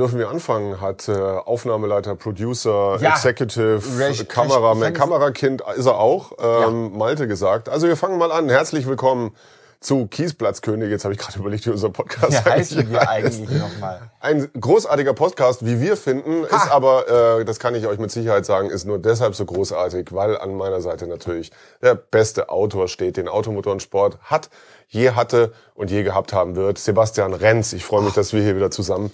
Dürfen wir anfangen, hat äh, Aufnahmeleiter, Producer, Ja. Executive, Recht- Kamera, Recht- Kamerakind ist er auch, ähm, Malte gesagt. Also wir fangen mal an. Herzlich willkommen zu Kiesplatzkönig. Jetzt habe ich gerade überlegt, wie unser Podcast Wie heißen eigentlich wir heißt. eigentlich nochmal? Ein großartiger Podcast, wie wir finden, ist aber, äh, das kann ich euch mit Sicherheit sagen, ist nur deshalb so großartig, weil an meiner Seite natürlich der beste Autor steht, den Automotorensport hat, je hatte und je gehabt haben wird. Sebastian Renz. Ich freue mich, dass wir hier wieder zusammen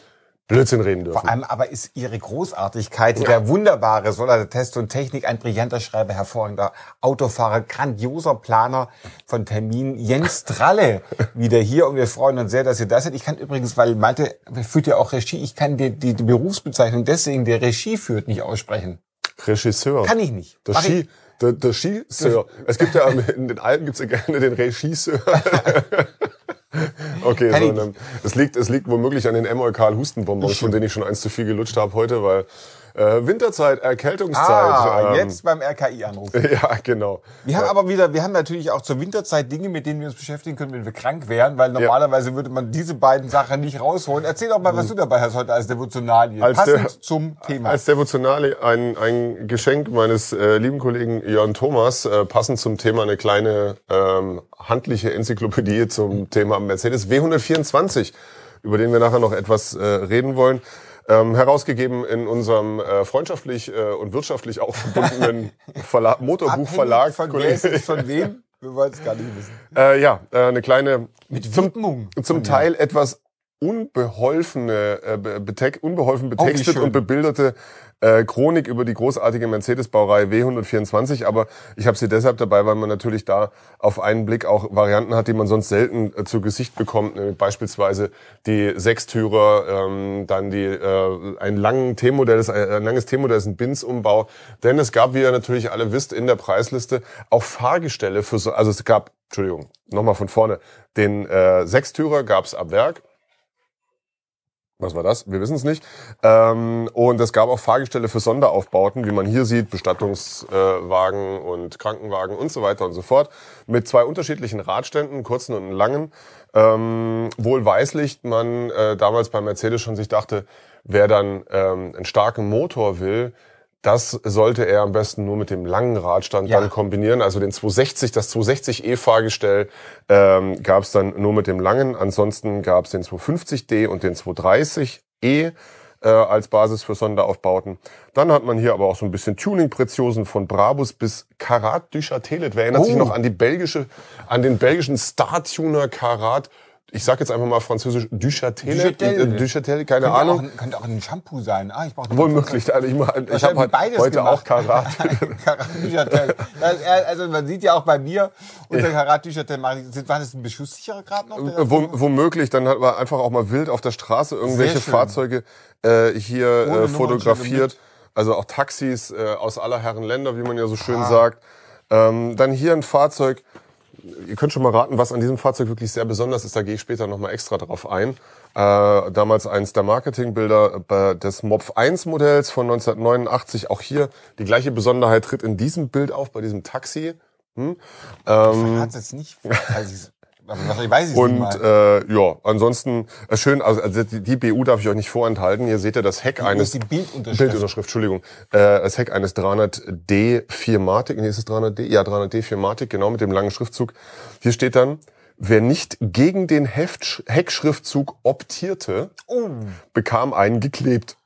Blödsinn reden dürfen. Vor allem aber ist ihre Großartigkeit, der wunderbare Solar Test und Technik, ein brillanter Schreiber, hervorragender Autofahrer, grandioser Planer von Terminen, Jens Tralle wieder hier und wir freuen uns sehr, dass ihr da seid. Ich kann übrigens, weil Malte führt ja auch Regie, ich kann die, die, die Berufsbezeichnung deswegen, der Regie führt, nicht aussprechen. Regisseur. Kann ich nicht. Ich- Ski, der, der Skiseur. Es gibt ja in den Alpen gibt's ja gerne den Regisseur. Okay, so, es liegt, es liegt womöglich an den Emolkal Hustenbonbons, von denen ich schon eins zu viel gelutscht habe heute, weil äh, Winterzeit, Erkältungszeit. Ah, ähm, jetzt beim RKI anrufen. Ja, genau. Wir haben aber wieder, wir haben natürlich auch zur Winterzeit Dinge, mit denen wir uns beschäftigen können, wenn wir krank wären, weil normalerweise würde man diese beiden Sachen nicht rausholen. Erzähl doch mal, was du dabei hast heute als Devotionalie. Als Passend der- zum Thema. Als Devotionale ein, ein Geschenk meines äh, lieben Kollegen Jörn Thomas, äh, passend zum Thema eine kleine ähm, handliche Enzyklopädie zum Thema Mercedes W124, über den wir nachher noch etwas äh, reden wollen. Ähm, herausgegeben in unserem äh, freundschaftlich äh, und wirtschaftlich auch verbundenen Verlag, Motorbuchverlag. Von von wem? Wir wollen es gar nicht wissen. Äh, ja, äh, eine kleine, Mit Widmung. zum Teil etwas unbeholfene, äh, be- beteck, unbeholfen betextet schön. und bebilderte äh, Chronik über die großartige Mercedes-Baureihe W124. Aber ich habe sie deshalb dabei, weil man natürlich da auf einen Blick auch Varianten hat, die man sonst selten äh, zu Gesicht bekommt. Nämlich beispielsweise die Sechstürer, ähm, dann die äh, ein langen T-Modell, ist ein, langes T-Modell ist ein Bins-Umbau. Denn es gab, wie ihr natürlich alle wisst, in der Preisliste auch Fahrgestelle für so, also es gab, Entschuldigung, nochmal von vorne, den äh, Sechstürer gab es ab Werk. Was war das? Wir wissen es nicht. Ähm, und es gab auch Fahrgestelle für Sonderaufbauten, wie man hier sieht, Bestattungswagen und Krankenwagen und so weiter und so fort, mit zwei unterschiedlichen Radständen, kurzen und langen. Ähm, wohlweislich man äh, damals bei Mercedes schon sich dachte, wer dann ähm, einen starken Motor will, das sollte er am besten nur mit dem langen Radstand Ja. dann kombinieren. Also den 260, das 260e Fahrgestell ähm, gab es dann nur mit dem langen. Ansonsten gab es den 250D und den 230e äh, als Basis für Sonderaufbauten. Dann hat man hier aber auch so ein bisschen Tuning-Preziosen von Brabus bis Karat Duchatelet. Wer erinnert sich Oh. noch an die belgische, an den belgischen Star-Tuner Karat? Ich sag jetzt einfach mal französisch Duchatelet. Duchatelet. Äh, keine Könnte Ahnung. Auch, könnte auch ein Shampoo sein. Ah, ich brauche Wohl möglich. Also ich ich habe halt heute gemacht. auch Karat. Karat-Duchatel. Also man sieht ja auch bei mir, mache ich- sind- war das ein beschusssicherer Grad noch? Äh, Wo, womöglich, dann hat man einfach auch mal wild auf der Straße irgendwelche. Fahrzeuge äh, hier äh, fotografiert. Also auch Taxis äh, aus aller Herren Länder, wie man ja so schön sagt. Ähm, dann hier ein Fahrzeug. Ihr könnt schon mal raten, was an diesem Fahrzeug wirklich sehr besonders ist. Da gehe ich später nochmal extra drauf ein. Äh, damals eins der Marketingbilder äh, des Mopf 1 Modells von 1989. Auch hier die gleiche Besonderheit tritt in diesem Bild auf, bei diesem Taxi. Hm? Ähm, Hat es nicht, weiß wahrscheinlich weiß ich nicht und mal. äh, ja, ansonsten äh, schön, also, also die, die BU darf ich euch nicht vorenthalten. Hier seht ihr das Heck Wo eines die Bildunterschrift? Bildunterschrift, Entschuldigung. Äh, das Heck eines 300D 4matic, nee, ist es 300D? Ja, 300D 4matic, genau, mit dem langen Schriftzug. Hier steht dann, wer nicht gegen den Heft, Heckschriftzug optierte, Oh. bekam einen geklebt.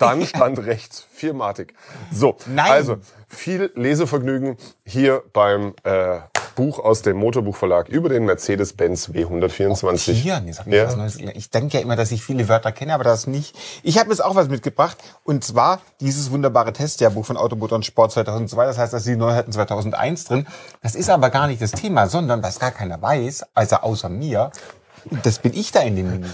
Dann stand rechts Firmatik. So, Nein. also viel Lesevergnügen hier beim äh, Buch aus dem Motorbuchverlag über den Mercedes-Benz W124. Optieren, jetzt hab ich Ja. was Neues. Ich denke ja immer, dass ich viele Wörter kenne, aber das nicht. Ich habe jetzt auch was mitgebracht und zwar dieses wunderbare Testjahrbuch von Automotor und Sport 2002. Das heißt, da sind die Neuheiten 2001 drin. Das ist aber gar nicht das Thema, sondern was gar keiner weiß, also außer mir, das bin ich da in dem Mini.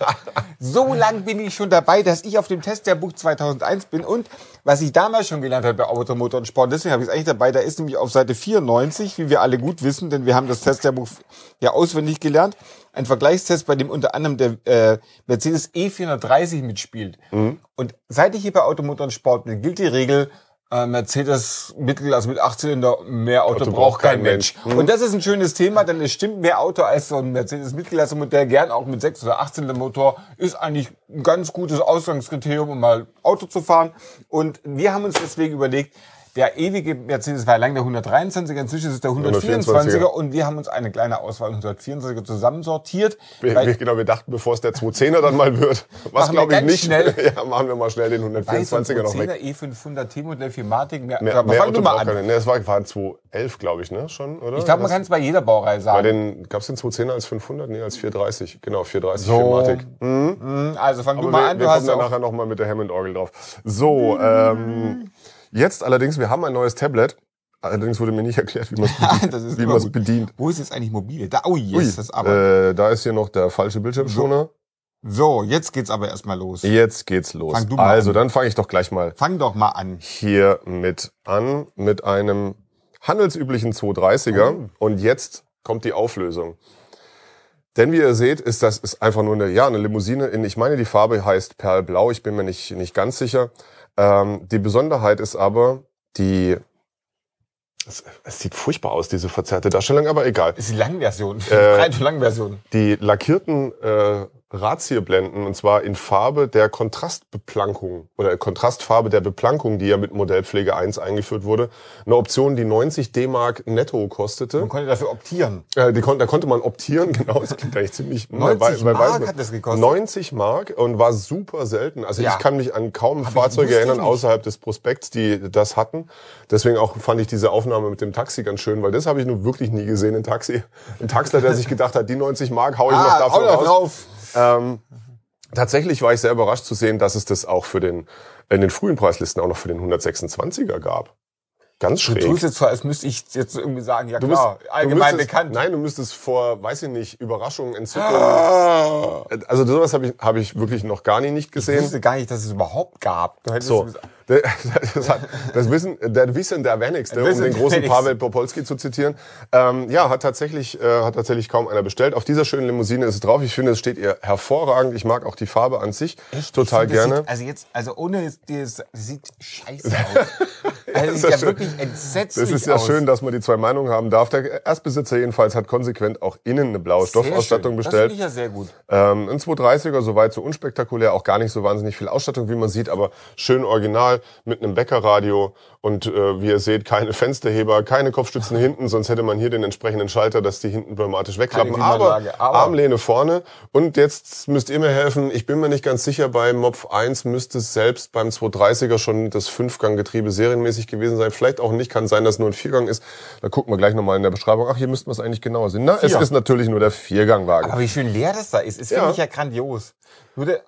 so lang bin ich schon dabei, dass ich auf dem Testjahrbuch 2001 bin und was ich damals schon gelernt habe bei Automotor und Sport, deswegen habe ich es eigentlich dabei, da ist nämlich auf Seite 94, wie wir alle gut wissen, denn wir haben das Testjahrbuch ja auswendig gelernt, ein Vergleichstest, bei dem unter anderem der äh, Mercedes E430 mitspielt. Und seit ich hier bei Automotor und Sport bin, gilt die Regel, Mercedes Mittel, also mit 8 Zylinder, mehr Auto, Auto braucht kein Mensch. Mensch. Mhm. Und das ist ein schönes Thema, denn es stimmt, mehr Auto als so ein Mercedes Mittelklasse-Modell, gern auch mit 6 oder 8 Zylinder Motor, ist eigentlich ein ganz gutes Ausgangskriterium, um mal Auto zu fahren. Und wir haben uns deswegen überlegt, der ewige Mercedes war lang der 123er, inzwischen ist es der 124er 124er. und wir haben uns eine kleine Auswahl 124er zusammensortiert. Wir, weil- wir, genau, wir dachten, bevor es der 210er dann mal wird, was Machen wir glaube ich nicht. schnell. Ja, machen wir mal schnell den Weiß und 124er noch weg. 10er E500 T-Modell Firmatik. Mehr, Mehr, aber mehr fang du mal an. keine. Ne, es war, war ein 211, glaube ich, ne? Schon, oder? Ich glaube, man kann es bei jeder Baureihe Bei sagen. den, gab's den 210er als 500? Nee, als 430. Genau, 430 So. Firmatik. Hm, Also fang du Aber mal wir, an. wir Du hast kommen dann nachher nochmal mit der Hammond-Orgel drauf. So, ähm, jetzt allerdings, wir haben ein neues Tablet. Allerdings wurde mir nicht erklärt, wie man es bedient. bedient. Wo ist jetzt eigentlich mobile? Da, oh yes, Ui, das aber. äh, da ist hier noch der falsche Bildschirmschoner. So, jetzt geht's aber erstmal los. Jetzt geht's los. Fang du mal also, an. dann fange ich doch gleich mal Fang doch mal an. hier mit an, mit einem handelsüblichen 230er. Oh. Und jetzt kommt die Auflösung. Denn wie ihr seht, ist das ist einfach nur eine, ja, eine Limousine. In, ich meine, die Farbe heißt Perlblau. Ich bin mir nicht, nicht ganz sicher. Ähm, die Besonderheit ist aber die, es, es sieht furchtbar aus, diese verzerrte Darstellung, aber egal. Das ist die Langversion. Die Äh, Breit- und Langversion. Die lackierten äh, Razierblenden, und zwar in Farbe der Kontrastbeplankung oder Kontrastfarbe der Beplankung, die ja mit Modellpflege 1 eingeführt wurde. Eine Option, die 90 D-Mark netto kostete. Man konnte dafür optieren. Äh, die kon da konnte man optieren, genau, das klingt eigentlich ziemlich... 90 Wer Mark weiß- hat das gekostet? 90 Mark und war super selten. Also Ja. ich kann mich an kaum ich- Fahrzeuge erinnern außerhalb des Prospekts, die das hatten. Deswegen auch fand ich diese Aufnahme mit dem Taxi ganz schön, weil das habe ich nun wirklich nie gesehen, ein Taxi. Ein Taxler, der sich gedacht hat, die 90 Mark hau ich noch Ah, dafür hau da raus. drauf. Ähm, tatsächlich war ich sehr überrascht zu sehen, dass es das auch für den, in den frühen Preislisten auch noch für den 126er gab. Ganz Du schräg. tust jetzt so, als müsste ich jetzt irgendwie sagen, ja Du klar, müsst- allgemein du müsstest, bekannt. Nein, du müsstest vor, weiß ich nicht, Überraschung, Entzückung. Ah. Also sowas habe ich, hab ich wirklich noch gar nie nicht Ich gesehen. wusste gar nicht, dass es überhaupt gab. Du hättest So, gesagt- das, hat, das Wissen, der Wissen der Wenigste, um Wissen den großen. Pavel Popolski zu zitieren. Ähm, ja, hat tatsächlich, äh, hat tatsächlich kaum einer bestellt. Auf dieser schönen Limousine ist es drauf. Ich finde, es steht ihr hervorragend. Ich mag auch die Farbe an sich total Ich finde, gerne. Sieht, also jetzt, also ohne es- das, sieht scheiße aus. Also das ist sieht ja schön. wirklich entsetzlich Das ist ja aus. schön, dass man die zwei Meinungen haben darf. Der Erstbesitzer jedenfalls hat konsequent auch innen eine blaue Sehr Stoffausstattung schön. bestellt. Das finde ich ja sehr gut. Ähm, ein 230er, soweit so unspektakulär, auch gar nicht so wahnsinnig viel Ausstattung, wie man sieht, aber schön original mit einem Bäckerradio und äh, wie ihr seht, keine Fensterheber, keine Kopfstützen hinten, sonst hätte man hier den entsprechenden Schalter, dass die hinten pneumatisch wegklappen. Aber, aber- Armlehne vorne und jetzt müsst ihr mir helfen, ich bin mir nicht ganz sicher, bei Mopf 1 müsste es selbst beim 230er schon das Fünfganggetriebe serienmäßig gewesen sein, vielleicht auch nicht, kann sein, dass es nur ein Viergang ist, da gucken wir gleich nochmal in der Beschreibung, ach, hier müssten wir es eigentlich genauer sehen. Na, es Vier. ist natürlich nur der Viergangwagen. Aber wie schön leer das da ist, ist Ja. finde ich ja grandios. Nur der,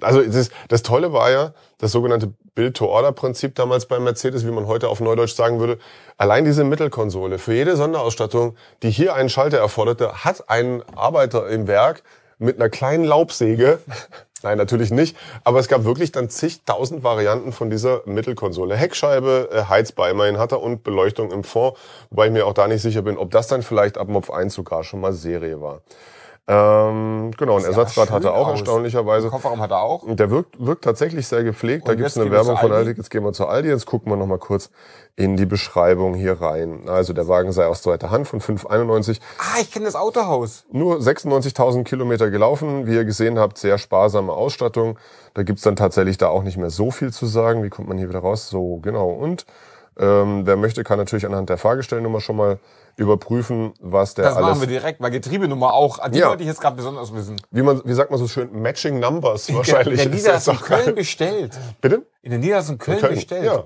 Also das, das Tolle war ja das sogenannte Build-to-Order-Prinzip damals bei Mercedes, wie man heute auf Neudeutsch sagen würde. Allein diese Mittelkonsole für jede Sonderausstattung, die hier einen Schalter erforderte, hat ein Arbeiter im Werk mit einer kleinen Laubsäge, nein natürlich nicht, aber es gab wirklich dann zigtausend Varianten von dieser Mittelkonsole. Heckscheibe, äh, Heizbar immerhin hat er und Beleuchtung im Fond, wobei ich mir auch da nicht sicher bin, ob das dann vielleicht ab Mopf 1 sogar schon mal Serie war. Ähm, genau, ein Ersatzrad hat er auch aus. erstaunlicherweise. Kofferraum hat er auch. Und der wirkt, wirkt tatsächlich sehr gepflegt. da Und gibt's jetzt eine Werbung von Aldi. Aldi. Jetzt gehen wir zu Aldi. Jetzt gucken wir noch mal kurz in die Beschreibung hier rein. Also der Wagen sei aus zweiter Hand von 591. Ah, ich kenne das Autohaus. Nur 96.000 Kilometer gelaufen. Wie ihr gesehen habt, sehr sparsame Ausstattung. Da gibt's dann tatsächlich da auch nicht mehr so viel zu sagen. Wie kommt man hier wieder raus? So, genau. Und ähm, wer möchte, kann natürlich anhand der Fahrgestellnummer schon mal überprüfen, was der Das alles... machen wir direkt, weil Getriebenummer auch. Die Ja. wollte ich jetzt gerade besonders wissen. wie, man, wie sagt man so schön? Matching Numbers wahrscheinlich. In der ist das Niederlassung Köln geil. bestellt. Bitte? In der Niederlassung Köln, bestellt. Ja.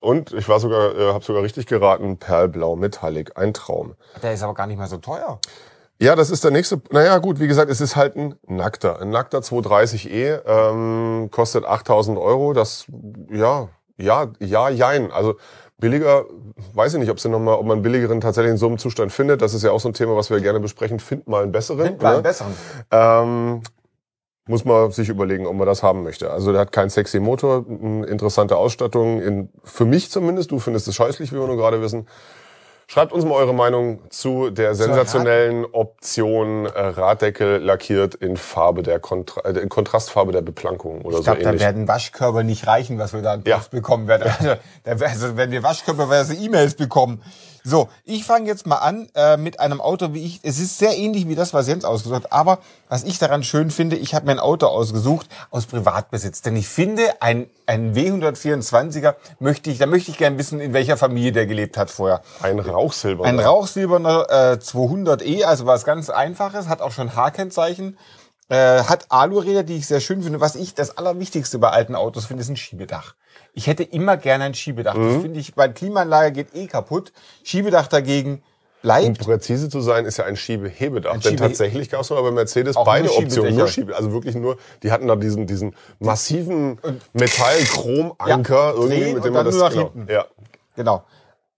Und ich war sogar, äh, habe sogar richtig geraten, Perlblau Metallic, ein Traum. Der ist aber gar nicht mehr so teuer. Ja, das ist der nächste. Naja, gut, wie gesagt, es ist halt ein nackter. Ein nackter 230e ähm, kostet 8000 Euro. Das, ja, ja, ja, jein. Also billiger, weiß ich nicht, ob, sie noch mal, ob man einen billigeren tatsächlich in so einem Zustand findet. Das ist ja auch so ein Thema, was wir gerne besprechen. Find mal einen besseren. Find mal einen ne? besseren. Ähm, muss man sich überlegen, ob man das haben möchte. Also der hat keinen sexy Motor, eine interessante Ausstattung, in, für mich zumindest, du findest es scheußlich, wie wir nur gerade wissen. Schreibt uns mal eure Meinung zu der sensationellen Option äh, Raddeckel lackiert in Farbe der Kontra äh, in Kontrastfarbe der Beplankung oder Ich so glaube, da ähnlich. werden Waschkörper nicht reichen, was wir da Ja. Bekommen werden. Also, da also, wenn wir Waschkörperweise E-Mails bekommen. So, ich fange jetzt mal an äh, mit einem Auto, wie ich. Es ist sehr ähnlich wie das, was Jens ausgesucht hat. Aber was ich daran schön finde, ich habe mir ein Auto ausgesucht aus Privatbesitz. Denn ich finde, ein, ein W124er möchte ich, da möchte ich gerne wissen, in welcher Familie der gelebt hat vorher. Ein Rauchsilber. Ein rauchsilberner äh, 200e, also was ganz Einfaches, hat auch schon H-Kennzeichen, äh, hat Aluräder, die ich sehr schön finde. Was ich das Allerwichtigste bei alten Autos finde, ist ein Schiebedach. Ich hätte immer gerne ein Schiebedach. Mhm. Das finde ich, bei Klimaanlage geht eh kaputt. Schiebedach dagegen um bleibt. präzise zu sein, ist ja ein Schiebehebedach. Ein Denn Schiebe- tatsächlich gab es mal bei Mercedes Auch beide Optionen. Nur. Schiebe, also wirklich nur, die hatten da diesen, diesen massiven Metall-Chrom-Anker Ja, irgendwie, mit dem man das genau. Ja. Genau.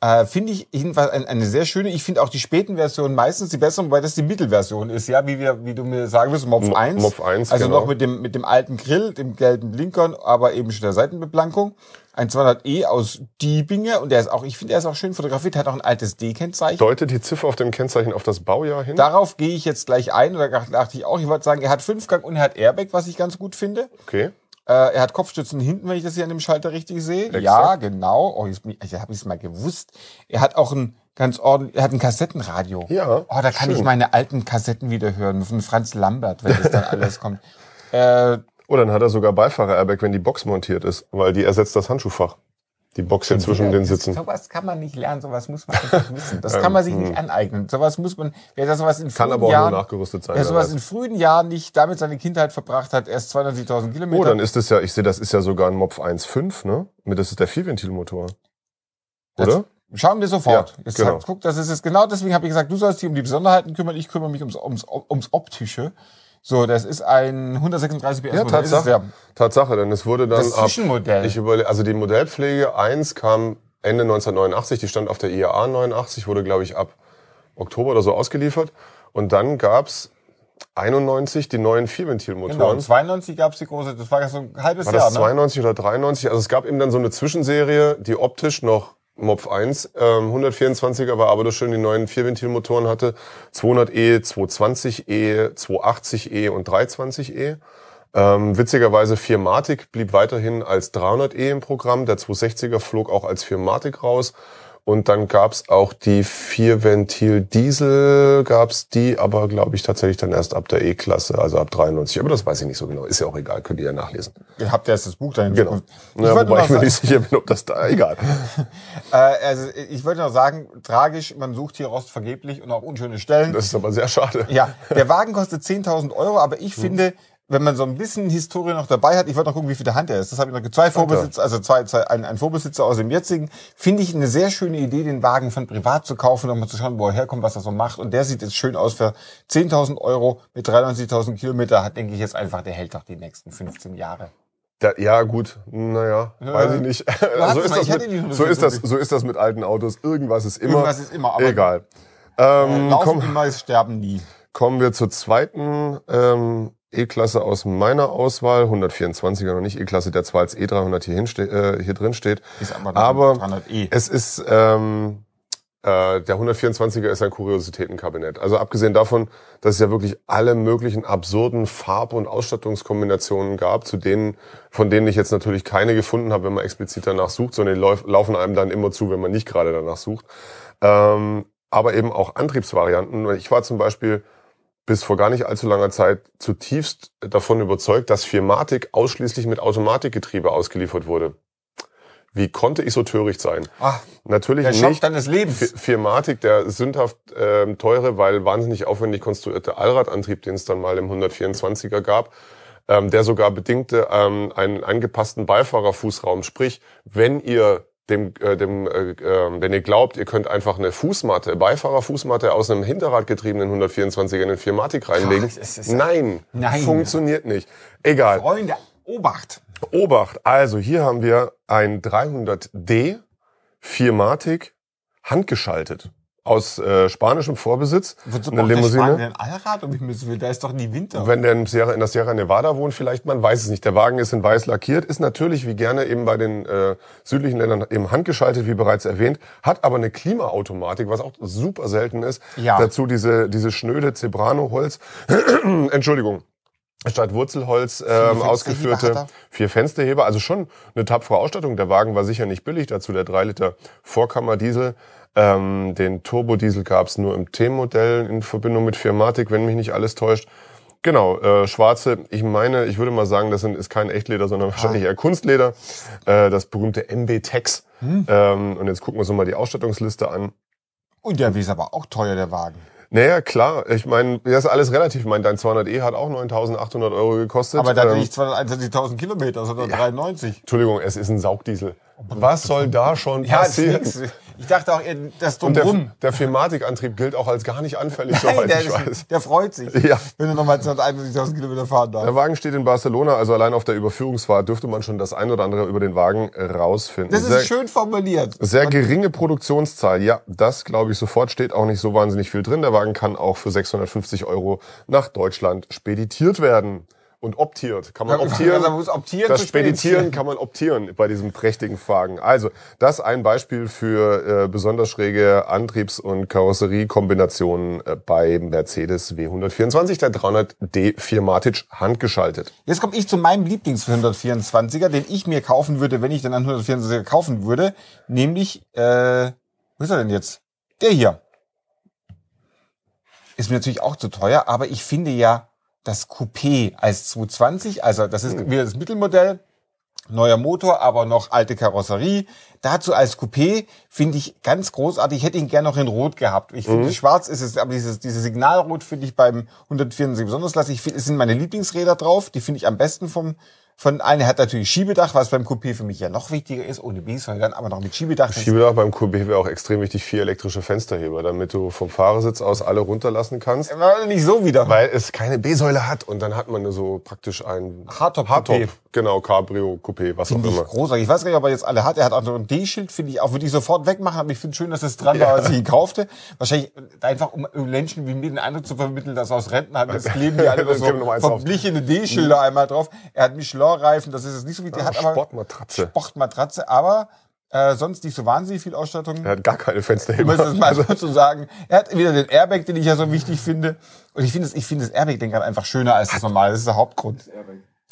Äh, finde ich jedenfalls ein, eine sehr schöne. Ich finde auch die späten Versionen meistens die besseren, wobei das die Mittelversion ist, ja, wie wir, wie du mir sagen wirst, Mopf Mo- 1. Mopf 1, Also genau. noch mit dem, mit dem alten Grill, dem gelben Blinkern, aber eben schon der Seitenbeplankung. Ein 200e aus Diebinger und der ist auch, ich finde, der ist auch schön fotografiert, hat auch ein altes D-Kennzeichen. Deutet die Ziffer auf dem Kennzeichen auf das Baujahr hin? Darauf gehe ich jetzt gleich ein, oder dachte ich auch, ich wollte sagen, er hat Fünfgang und er hat Airbag, was ich ganz gut finde. Okay. Äh, er hat Kopfstützen hinten, wenn ich das hier an dem Schalter richtig sehe. Exakt. Ja, genau. Oh, jetzt, ich habe es mal gewusst. Er hat auch ein ganz ordentlich, er hat ein Kassettenradio. Ja, Oh, da kann schön. ich meine alten Kassetten wieder hören von Franz Lambert, wenn das dann alles kommt. Äh, Oh, dann hat er sogar Beifahrer-Airbag, wenn die Box montiert ist, weil die ersetzt das Handschuhfach. Die Box hier zwischen den Sitzen. Sowas kann man nicht lernen, sowas muss man einfach wissen. Das kann man sich nicht aneignen. Sowas muss man, wer das sowas in Kann frühen aber auch Jahren, nur nachgerüstet sein. wer sowas in frühen Jahren nicht damit seine Kindheit verbracht hat, erst 270.000 Kilometer. Oh, dann ist es ja, ich sehe, das ist ja sogar ein Mopf 1.5, ne? Das ist der Vierventilmotor. Oder? Das schauen wir sofort. Ja, jetzt genau. guck, das ist es genau deswegen habe ich gesagt, du sollst dich um die Besonderheiten kümmern, ich kümmere mich ums, ums, ums Optische. So, das ist ein 136 PS Ja, Modell. Tatsache. der- Tatsache, denn es wurde dann Das Zwischenmodell. Ich überle also die Modellpflege 1 kam Ende 1989, die stand auf der IAA 89, wurde glaube ich ab Oktober oder so ausgeliefert. Und dann gab's 91 die neuen Genau, Vierventilmotoren. und 92 gab es die große, das war ja so ein halbes War Jahr, das ne? 92 oder 93? Also es gab eben dann so eine Zwischenserie, die optisch noch Mopf 1 ähm, 124er war, aber das schön die neuen Vierventilmotoren hatte. 200e, 220e, 280e und 320e. Ähm, witzigerweise 4matic blieb weiterhin als 300e im Programm. Der 260er flog auch als 4matic raus. Und dann gab's auch die Vierventil Diesel, gab's die, aber glaube ich tatsächlich dann erst ab der E-Klasse, also ab 93. Aber das weiß ich nicht so genau. Ist ja auch egal, könnt ihr ja nachlesen. Ihr habt ja erst das Buch dahin. Genau. Ich Ja, wobei ich mir nicht sicher bin, ob das da, egal. äh, also ich wollte noch sagen, tragisch, man sucht hier Rost vergeblich und auch unschöne Stellen. Das ist aber sehr schade. Ja, der Wagen kostet 10.000 Euro, aber ich finde, wenn man so ein bisschen Historie noch dabei hat, ich wollte noch gucken, wie viel der Hand er ist. Das habe ich noch zwei Vorbesitzer, also zwei, zwei ein, ein Vorbesitzer aus dem jetzigen. Finde ich eine sehr schöne Idee, den Wagen von privat zu kaufen, um mal zu schauen, wo er herkommt, was er so macht. Und der sieht jetzt schön aus für 10.000 Euro mit 93.000 Kilometer. Hat, denke ich jetzt einfach, der hält doch die nächsten 15 Jahre. Da, ja, gut. Naja, weiß ich nicht. so, ist mal, das mit, so, ist das, 140. so ist das mit alten Autos. Irgendwas ist immer. Irgendwas ist immer, aber- egal. Ähm, Laufen komm, immer, es sterben nie. kommen wir zur zweiten ähm, E-Klasse aus meiner Auswahl. 124er noch nicht E-Klasse, der zwar als E300 hier, hinste äh, hier drin steht. Ist aber aber 300e. es ist ähm, äh, der 124er ist ein Kuriositätenkabinett. Also abgesehen davon, dass es ja wirklich alle möglichen absurden Farb- und Ausstattungskombinationen gab, zu denen, von denen ich jetzt natürlich keine gefunden habe, wenn man explizit danach sucht, sondern die lauf, laufen einem dann immer zu, wenn man nicht gerade danach sucht. Ähm, aber eben auch Antriebsvarianten. Ich war zum Beispiel bis vor gar nicht allzu langer Zeit zutiefst davon überzeugt, dass Firmatic ausschließlich mit Automatikgetriebe ausgeliefert wurde. Wie konnte ich so töricht sein? Ach, Natürlich der Schock nicht. deines Lebens. Fi- Firmatic, der sündhaft ähm, teure, weil wahnsinnig aufwendig konstruierte Allradantrieb, den es dann mal im 124er gab, ähm, der sogar bedingte ähm, einen angepassten Beifahrerfußraum. Sprich, wenn ihr dem, äh, dem, äh, äh, wenn ihr glaubt, ihr könnt einfach eine Fußmatte, Beifahrerfußmatte aus einem Hinterradgetriebenen 124er in den Firmatic reinlegen. Ach, ist- Nein, Nein. funktioniert nicht. Egal. Freunde, Obacht. Obacht, also hier haben wir ein 300D Firmatic handgeschaltet. Aus äh, spanischem Vorbesitz. Wozu eine der Limousine. Spanier ein Allrad? Um Himmels Willen, da ist doch nie Winter. Wenn der in, Sierra, in der Sierra Nevada wohnt, vielleicht, man weiß es nicht. Der Wagen ist in weiß lackiert, ist natürlich wie gerne eben bei den äh, südlichen Ländern eben handgeschaltet, wie bereits erwähnt, hat aber eine Klimaautomatik, was auch super selten ist. Ja. Dazu diese, diese schnöde Zebrano-Holz, Entschuldigung, statt Wurzelholz ähm, ausgeführte er. vier Fensterheber. Also schon eine tapfere Ausstattung. Der Wagen war sicher nicht billig. Dazu der 3 Liter Vorkammerdiesel. Ähm, den Turbodiesel gab es nur im T-Modell in Verbindung mit Firmatic, wenn mich nicht alles täuscht. Genau, äh, schwarze, ich meine, ich würde mal sagen, das sind, ist kein Echtleder, sondern wahrscheinlich eher Kunstleder. Äh, das berühmte MB Tex. Ähm, und jetzt gucken wir uns nochmal die Ausstattungsliste an. Und der ist aber auch teuer, der Wagen. Naja, klar, ich meine, das ist alles relativ. Ich meine, dein 200e hat auch 9.800 Euro gekostet. Aber da hat er Ähm, nicht 221.000 Kilometer, sondern 93. Entschuldigung, es ist ein Saugdiesel. Was soll da schon Ja, passieren? nix. Ich dachte auch, das Und der, der Firmatic-Antrieb gilt auch als gar nicht anfällig, Nein, soweit der, ich weiß. der freut sich, Ja. wenn du nochmal 291.000 Kilometer fahren Der darfst. Wagen steht in Barcelona, also allein auf der Überführungsfahrt dürfte man schon das ein oder andere über den Wagen äh, rausfinden. Das ist sehr, schön formuliert. sehr geringe Produktionszahl. Ja, das glaube ich sofort. Steht auch nicht so wahnsinnig viel drin. Der Wagen kann auch für 650 Euro nach Deutschland speditiert werden. Und optiert. Kann man optieren. also man muss optieren das Speditieren kann man optieren bei diesem prächtigen Wagen. Also, das ein Beispiel für äh, besonders schräge Antriebs- und Karosseriekombinationen äh, bei Mercedes W124, der 300D Firmatic handgeschaltet. Jetzt komme ich zu meinem Lieblings-124er, den ich mir kaufen würde, wenn ich dann einen 124er kaufen würde. Nämlich, äh, wo ist er denn jetzt? Der hier. Ist mir natürlich auch zu teuer, aber ich finde ja das Coupé als 220, also das ist wieder das Mittelmodell, neuer Motor, aber noch alte Karosserie. Dazu als Coupé finde ich ganz großartig. Ich hätte ihn gerne noch in Rot gehabt. Ich finde, schwarz ist es, aber dieses, dieses Signalrot finde ich beim 174 besonders klasse. Ich finde, es sind meine Lieblingsräder drauf. Die finde ich am besten vom, von allen. Er hat natürlich Schiebedach, was beim Coupé für mich ja noch wichtiger ist. Ohne B-Säule dann aber noch mit Schiebedach. Schiebedach beim QB wäre auch extrem wichtig, vier elektrische Fensterheber, damit du vom Fahrersitz aus alle runterlassen kannst. War nicht so wieder. Weil es keine B-Säule hat und dann hat man nur so praktisch ein Hardtop-Coupé. Hardtop, genau, Cabrio, Coupé, was auch Finde ich immer. großartig. Ich weiß gar nicht, ob er jetzt alle hat. Er hat auch so ein D-Schild, finde ich auch, würde ich sofort wegmachen, aber ich finde schön, dass es dran war, als ich ihn kaufte. Wahrscheinlich einfach, um Menschen wie mir den Eindruck zu vermitteln, dass aus Renten hat, das kleben die alle so verblichene D-Schilder einmal drauf. Er hat Michelin-Reifen, das ist jetzt nicht so wie, der hat aber Sportmatratze. Sportmatratze, aber äh, sonst nicht so wahnsinnig viel Ausstattung. Er hat gar keine Ich Fensterheber. muss das mal so zu sagen. Er hat wieder den Airbag, den ich ja so wichtig finde. Und ich finde das, ich finde das Airbag-Ding einfach schöner als das normale. Das ist der Hauptgrund.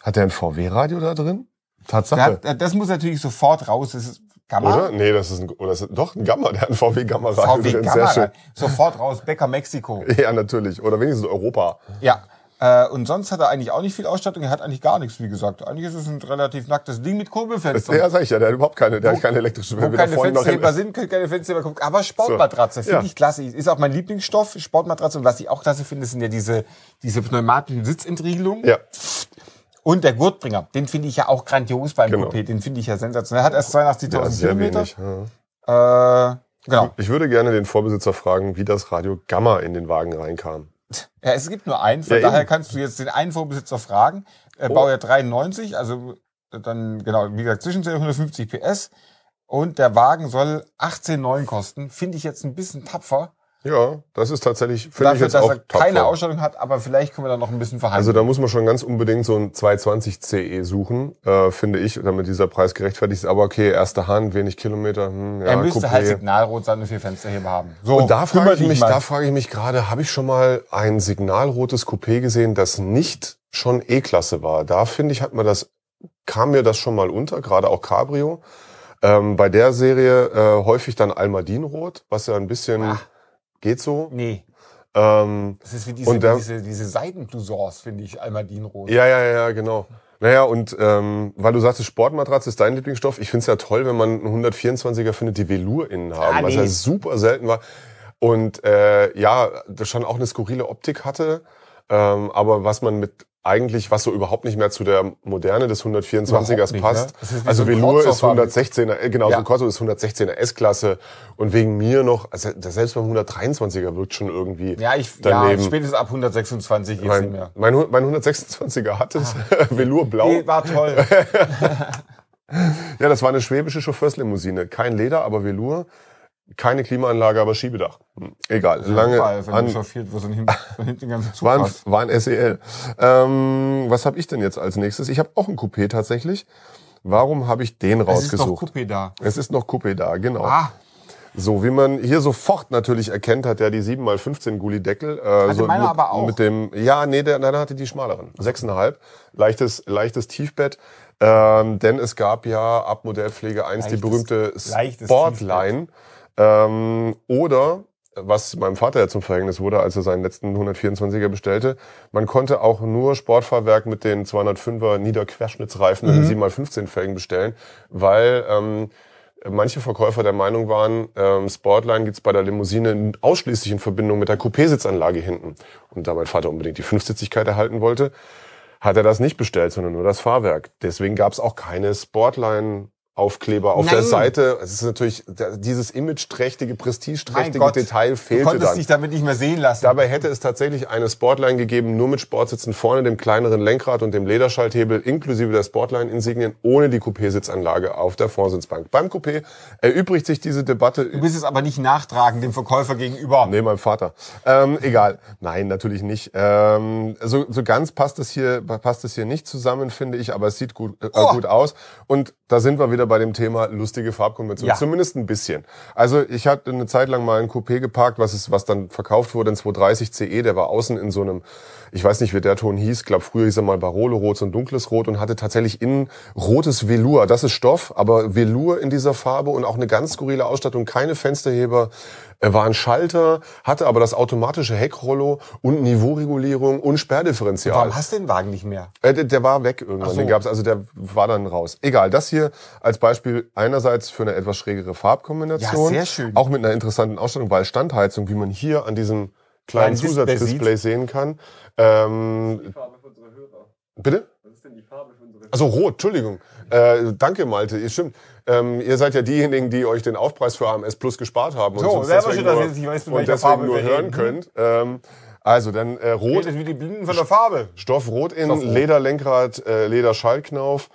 Hat er ein VW-Radio da drin? Tatsache. hat, das muss natürlich sofort raus. Das ist Gamma. Oder? Nee, das ist ein, oder ist, doch ein Gamma, der hat ein VW Gamma Radio VW. Gamma. Sehr schön. Sofort raus. Bäcker Mexiko. Ja, natürlich. Oder wenigstens Europa. Ja. Äh, und sonst hat er eigentlich auch nicht viel Ausstattung. Er hat eigentlich gar nichts, wie gesagt. Eigentlich ist es ein relativ nacktes Ding mit Kurbelfenstern. Ja, sag ich ja, der hat überhaupt keine, der hat keine elektrische. Wo keine Fensterheber in- sind, können keine Fensterheber gucken. Aber Sportmatratze So, finde ja. ich klasse. Ist auch mein Lieblingsstoff, Sportmatratze. Und was ich auch klasse finde, sind ja diese, diese pneumatischen Sitzentriegelungen. Ja, Und der Gurtbringer, den finde ich ja auch grandios beim Genau. Coupé. Den finde ich ja sensationell. Er hat erst 82.000 ja sehr Kilometer. wenig. Ja. Äh, genau. Ich würde gerne den Vorbesitzer fragen, wie das Radio Gamma in den Wagen reinkam. Ja, es gibt nur einen, von Ja, daher eben. kannst du jetzt den einen Vorbesitzer fragen. Äh, Oh. Baujahr 93, also äh, dann, genau, wie gesagt, Zwischenzeit 150 PS. Und der Wagen soll 18,9 kosten. Finde ich jetzt ein bisschen tapfer. Ja, das ist tatsächlich, finde ich Dafür, jetzt dass auch er keine tapfer. Ausstattung hat, aber vielleicht können wir da noch ein bisschen verhandeln. Also da muss man schon ganz unbedingt so ein 220 CE suchen, äh, finde ich, damit dieser Preis gerechtfertigt ist. Aber okay, erste Hand, wenig Kilometer. Hm, ja, er müsste Coupé. halt Signalrot seine vier Fensterheber haben. So, Und da frage ich mich, mal. da frage ich mich gerade, habe ich schon mal ein signalrotes Coupé gesehen, das nicht schon E-Klasse war? Da finde ich, hat man das, kam mir das schon mal unter, gerade auch Cabrio. Ähm, bei der Serie äh, häufig dann Almadinrot, was ja ein bisschen Ach. Geht so. Nee, Ähm, das ist wie diese, Und diese, diese Seidenblousons, finde ich, Almadinrot. ja, ja, ja, genau. Naja, und ähm, weil du sagst, Sportmatratze ist dein Lieblingsstoff. Ich finde es ja toll, wenn man einen 124er findet, die Velour innen haben, Ah, was nee. ja super selten war. Und äh, ja, das schon auch eine skurrile Optik hatte, ähm, aber was man mit eigentlich, was so überhaupt nicht mehr zu der Moderne des 124ers Überhaupt nicht, passt. ne? Ist Also so Velour ist Corso-Farbe. 116er, äh, genau, so Ja. ein Corso ist 116er S-Klasse und wegen mir noch, also selbst beim 123er wirkt schon irgendwie Ja, ich, daneben. ja, spätestens ab 126 geht's nicht mein, mehr. mein, mein 126er hat es, Velour blau. Nee, war toll. Ja, das war eine schwäbische Chauffeurslimousine. Kein Leder, aber Velour. Keine Klimaanlage, aber Schiebedach. Hm, Egal, lange Weil, wenn an, chauffiert, hinten, ganzen Zug war, ein, war ein SEL. Ähm, was habe ich denn jetzt als nächstes? Ich habe auch ein Coupé tatsächlich. Warum habe ich den Es ist rausgesucht? Coupé da. Es ist noch Coupé da, genau. Ah, So, wie man hier sofort natürlich erkennt, hat er die 7x15 Gullideckel. Äh, Hatte so meiner mit, aber auch. Mit dem, ja, nee, der, der hatte die schmaleren. 6,5. Leichtes, leichtes Tiefbett. Ähm, denn es gab ja ab Modellpflege 1 die Leichtes- berühmte leichtes Sportline. Ähm, oder, was meinem Vater ja zum Verhängnis wurde, als er seinen letzten 124er bestellte, man konnte auch nur Sportfahrwerk mit den 205er Niederquerschnittsreifen Mhm. in 7x15 Felgen bestellen, weil ähm, manche Verkäufer der Meinung waren, ähm, Sportline gibt's bei der Limousine ausschließlich in Verbindung mit der Coupé-Sitzanlage hinten. Und da mein Vater unbedingt die Fünfsitzigkeit erhalten wollte, hat er das nicht bestellt, sondern nur das Fahrwerk. Deswegen gab's auch keine Sportline. Aufkleber auf der Nein. Seite. Es ist natürlich der- dieses imageträchtige, prestigeträchtige. Detail Du fehlte konntest dann. dich damit nicht mehr sehen lassen. Dabei hätte es tatsächlich eine Sportline gegeben, nur mit Sportsitzen vorne, dem kleineren Lenkrad und dem Lederschalthebel inklusive der Sportline-Insignien, ohne die Coupé-Sitzanlage auf der Vorsitzbank. Beim Coupé erübrigt sich diese Debatte du bist es aber nicht nachtragend dem Verkäufer gegenüber. Nee, meinem Vater. Ähm, egal. Nein, natürlich nicht. Ähm, so, so ganz passt es hier, passt es hier nicht zusammen, finde ich, aber es sieht gut, äh, Oh. gut aus. Und da sind wir wieder bei dem Thema lustige Farbkombination. Ja. Zumindest ein bisschen. Also ich hatte eine Zeit lang mal ein Coupé geparkt, was ist, was dann verkauft wurde, ein 230 CE, der war außen in so einem, ich weiß nicht, wie der Ton hieß, glaube früher hieß er mal Barolo Rot, so ein dunkles Rot und hatte tatsächlich innen rotes Velour. Das ist Stoff, aber Velour in dieser Farbe und auch eine ganz skurrile Ausstattung, keine Fensterheber, er war ein Schalter, hatte aber das automatische Heckrollo und Niveauregulierung und Sperrdifferential. Warum hast du den Wagen nicht mehr? Äh, der, der war weg irgendwann. So. Den gab's, also der war dann raus. Egal, das hier als Beispiel einerseits für eine etwas schrägere Farbkombination. Ja, sehr schön. Auch mit einer interessanten Ausstattung, weil Standheizung, wie man hier an diesem kleinen Kleinen Display Zusatzdisplay sehen kann. Ähm, Farbe für unsere Hörer. bitte? Denn die Farbe für unsere? Also rot, Entschuldigung. Äh, danke, Malte. Ihr stimmt. Ähm, ihr seid ja diejenigen, die euch den Aufpreis für AMS Plus gespart haben und So, uns selber deswegen schön, dass nur, ihr jetzt nicht weißt, und deswegen Farbe nur hören reden. könnt. Ähm, also dann äh, rot, Redet wie die Blinden von der Farbe. Stoff rot in, Stoff rot. Lederlenkrad, äh, Lederschaltknauf.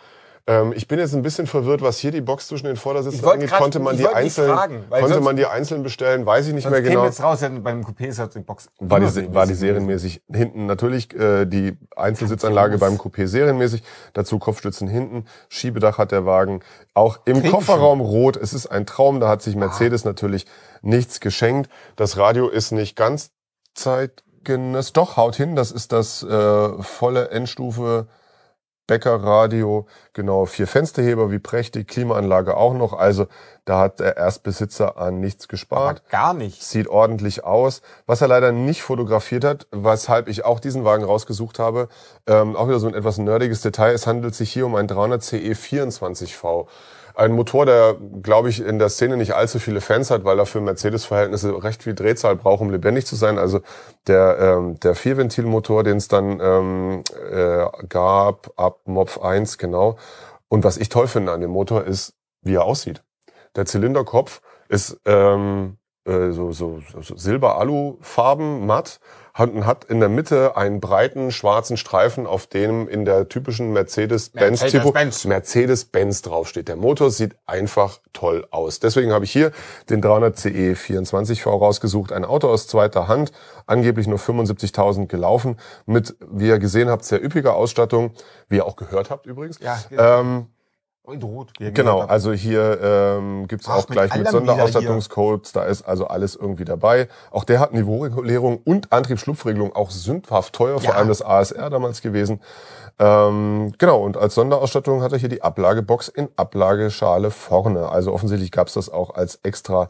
Ähm, ich bin jetzt ein bisschen verwirrt, was hier die Box zwischen den Vordersitzen angeht. grad- Konnte man die einzeln, fragen, konnte man die einzeln bestellen? Weiß ich nicht mehr genau. jetzt raus, beim Coupé ist halt die Box War die, war die serienmäßig. Hinten natürlich äh, die Einzelsitzanlage beim Coupé serienmäßig. Dazu Kopfstützen hinten. Schiebedach hat der Wagen. Auch im Trägt Kofferraum rot. Es ist ein Traum. Da hat sich Mercedes natürlich nichts geschenkt. Das Radio ist nicht ganz zeitgemäß. Doch, haut hin. Das ist das äh, volle Endstufe Bäckerradio. Genau, vier Fensterheber, wie prächtig. Klimaanlage auch noch. Also da hat der Erstbesitzer an nichts gespart. Aber gar nicht. Sieht ordentlich aus. Was er leider nicht fotografiert hat, weshalb ich auch diesen Wagen rausgesucht habe, ähm, auch wieder so ein etwas nerdiges Detail. Es handelt sich hier um einen 300 CE 24V. Ein Motor, der, glaube ich, in der Szene nicht allzu viele Fans hat, weil er für Mercedes-Verhältnisse recht viel Drehzahl braucht, um lebendig zu sein. Also der, ähm, der Vierventilmotor, den es dann ähm, äh, gab, ab Mopf 1, genau. Und was ich toll finde an dem Motor ist, wie er aussieht. Der Zylinderkopf ist ähm, äh, so, so, so, Silber-Alu-Farben matt hat, in der Mitte einen breiten schwarzen Streifen, auf dem in der typischen Mercedes-Benz-Typo Mercedes-Benz. Mercedes-Benz draufsteht. Der Motor sieht einfach toll aus. Deswegen habe ich hier den 300 CE 24V rausgesucht. Ein Auto aus zweiter Hand, angeblich nur 75.000 gelaufen, mit, wie ihr gesehen habt, sehr üppiger Ausstattung, wie ihr auch gehört habt übrigens. Ja, Ähm, in Rot. Genau, habt. also hier ähm, gibt's Ach, auch mit gleich mit wieder Sonderausstattungscodes, da ist also alles irgendwie dabei. Auch der hat Niveauregulierung und Antriebsschlupfregelung, auch sündhaft teuer, vor Ja. allem das ASR damals gewesen. Ähm, genau, und als Sonderausstattung hat er hier die Ablagebox in Ablageschale vorne. Also offensichtlich gab's das auch als extra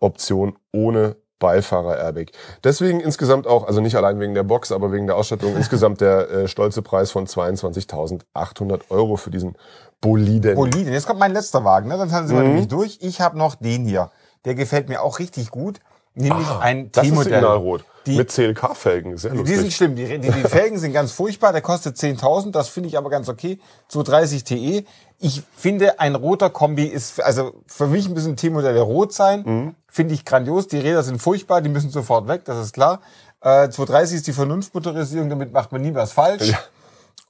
Option ohne Beifahrer-Airbag. Deswegen insgesamt auch, also nicht allein wegen der Box, aber wegen der Ausstattung, insgesamt der äh, stolze Preis von 22.800 Euro für diesen Boliden. Boliden. Jetzt kommt mein letzter Wagen, ne? dann sind wir Mhm. nämlich durch. Ich habe noch den hier. Der gefällt mir auch richtig gut. Nämlich ein Ah, Das ist T-Modell. Signalrot. Die- Mit CLK-Felgen. Sehr Die sind lustig. schlimm. Die, die, die Felgen sind ganz furchtbar. Der kostet 10.000. Das finde ich aber ganz okay. 230 TE. Ich finde, ein roter Kombi ist, also für mich müssen T-Modelle rot sein. Mhm. Finde ich grandios. Die Räder sind furchtbar. Die müssen sofort weg. Das ist klar. Äh, 230 ist die Vernunftmotorisierung. Damit macht man nie was falsch. Ja.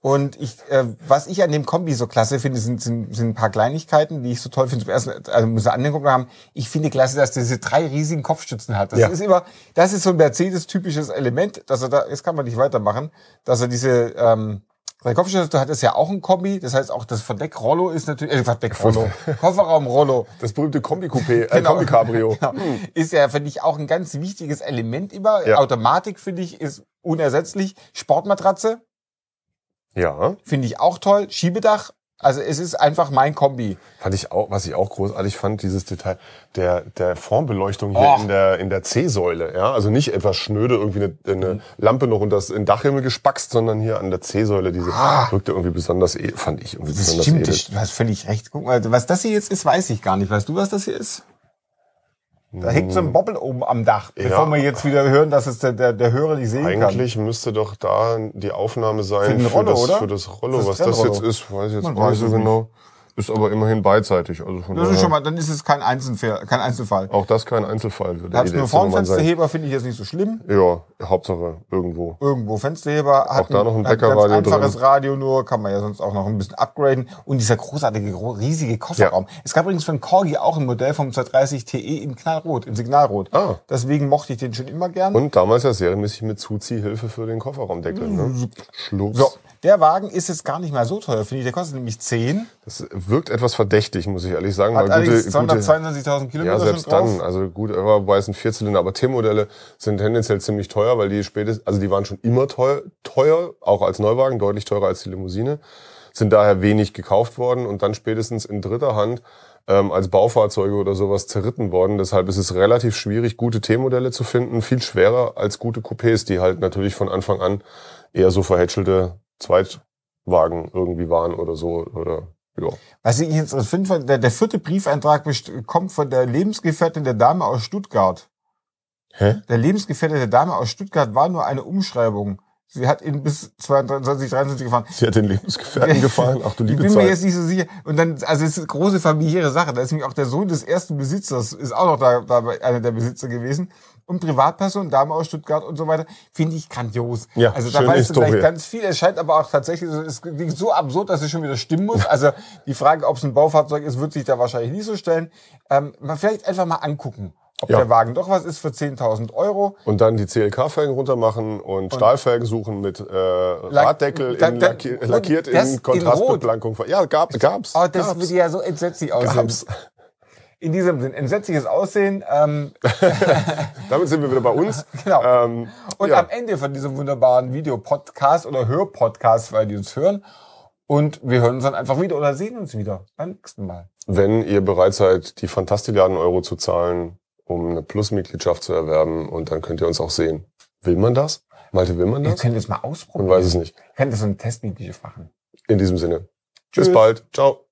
Und ich, äh, was ich an dem Kombi so klasse finde, sind, sind, sind ein paar Kleinigkeiten, die ich so toll finde. Zum ersten, also muss ich angeguckt haben, ich finde klasse, dass diese drei riesigen Kopfstützen hat. Das Ja. ist immer, das ist so ein Mercedes-typisches Element, dass er da, jetzt kann man nicht weitermachen, dass er diese, ähm, drei Kopfstützen, du hattest ja auch ein Kombi, das heißt auch das Verdeck-Rollo ist natürlich, äh, Verdeck-Rollo, Kofferraum-Rollo. Das berühmte Kombi-Coupé, äh, Genau. Kombi-Cabrio. Genau. Ist ja, finde ich, auch ein ganz wichtiges Element immer. Ja. Automatik, finde ich, ist unersetzlich. Sportmatratze, Ja, finde ich auch toll. Schiebedach, also es ist einfach mein Kombi. fand ich auch, was ich auch großartig fand, dieses Detail der, der Formbeleuchtung hier Och. in der, in der C-Säule. Ja, also nicht etwas schnöde, irgendwie eine, eine Lampe noch unter das in den Dachhimmel gespackst, sondern hier an der C-Säule, diese Ah. wirkte irgendwie besonders, edel, fand ich irgendwie Das besonders stimmt, edel. das, du hast völlig recht. Guck mal, was das hier jetzt ist, weiß ich gar nicht. Weißt du, was das hier ist? Da hängt so ein Bobbel oben am Dach, bevor Ja. wir jetzt wieder hören, dass es der, der, der Hörer nicht sehen Eigentlich müsste doch da die Aufnahme sein Für Rollo, das, oder? für das Rollo. Für das Was das jetzt ist, weiß ich jetzt weiß nicht so es genau. Ist aber immerhin beidseitig. Also von. Das ist schon mal, dann ist es kein Einzelfall. Kein Einzelfall. auch das kein Einzelfall würde. Hat jede nur sein. Fensterheber, finde ich jetzt nicht so schlimm. Ja, Hauptsache irgendwo. Irgendwo Fensterheber. Hat da noch ein Bäckerradio ganz einfaches drin. Radio nur, kann man ja sonst auch noch ein bisschen upgraden. Und dieser großartige, gro- riesige Kofferraum. Es gab übrigens für den Corgi auch ein Modell vom 230 TE in Knallrot, in Signalrot. Ah. Deswegen mochte ich den schon immer gern. Und damals ja serienmäßig mit Zuziehhilfe für den Kofferraumdeckel. Ne? Schlucks. So, der Wagen ist jetzt gar nicht mal so teuer, finde ich. Der kostet nämlich 10. Das wirkt etwas verdächtig, muss ich ehrlich sagen. Hat allerdings gute, gute, 222.000 Kilometer ja, selbst dann. Also gut, wobei es sind Vierzylinder, aber T-Modelle sind tendenziell ziemlich teuer, weil die spätestens, also die waren schon immer teuer, teuer, auch als Neuwagen, deutlich teurer als die Limousine, sind daher wenig gekauft worden und dann spätestens in dritter Hand ähm, als Baufahrzeuge oder sowas zerritten worden. Deshalb ist es relativ schwierig, gute T-Modelle zu finden, viel schwerer als gute Coupés, die halt natürlich von Anfang an eher so verhätschelte Zweitwagen irgendwie waren oder so oder ja. Was ich jetzt finde, der, der vierte Briefeintrag kommt von der Lebensgefährtin der Dame aus Stuttgart. Hä? Der Lebensgefährte der Dame aus Stuttgart war nur eine Umschreibung. Sie hat ihn bis 22, 23 gefahren. Sie hat den Lebensgefährten gefallen. Ach du Ich liebe bin mir jetzt nicht so sicher. Und dann, also es ist eine große familiäre Sache. Da ist nämlich auch der Sohn des ersten Besitzers, ist auch noch da, da einer der Besitzer gewesen. Und Privatperson, Dame aus Stuttgart und so weiter, finde ich grandios. Ja, also da weißt du Historie. gleich ganz viel. Es scheint aber auch tatsächlich, so- es klingt so absurd, dass es schon wieder stimmen muss. Also die Frage, ob es ein Baufahrzeug ist, wird sich da wahrscheinlich nicht so stellen. Ähm, mal vielleicht einfach mal angucken, ob Ja. der Wagen doch was ist für 10.000 Euro. Und dann die CLK-Felgen runter machen und, Stahlfelgen suchen mit äh, Raddeckel da- in da- und lackiert in in Kontrastbeplankung. Ja, gab, gab's. Oh, das gab's. würde ja so entsetzlich aussehen. gab's. In diesem Sinn, entsetzliches Aussehen. Ähm, Damit sind wir wieder bei uns. Genau. Ähm, Und ja. am Ende von diesem wunderbaren Videopodcast oder Hörpodcast, weil die uns hören. Und wir hören uns dann einfach wieder oder sehen uns wieder beim nächsten Mal. Wenn ihr bereit seid, die Fantastilliarden Euro zu zahlen, um eine Plus-Mitgliedschaft zu erwerben, und dann könnt ihr uns auch sehen. Will man das? Malte, will man das? könnt es mal Man ausprobieren. weiß es nicht. Könnt ihr so ein Testvideo machen. In diesem Sinne. Tschüss. Bis bald. Ciao.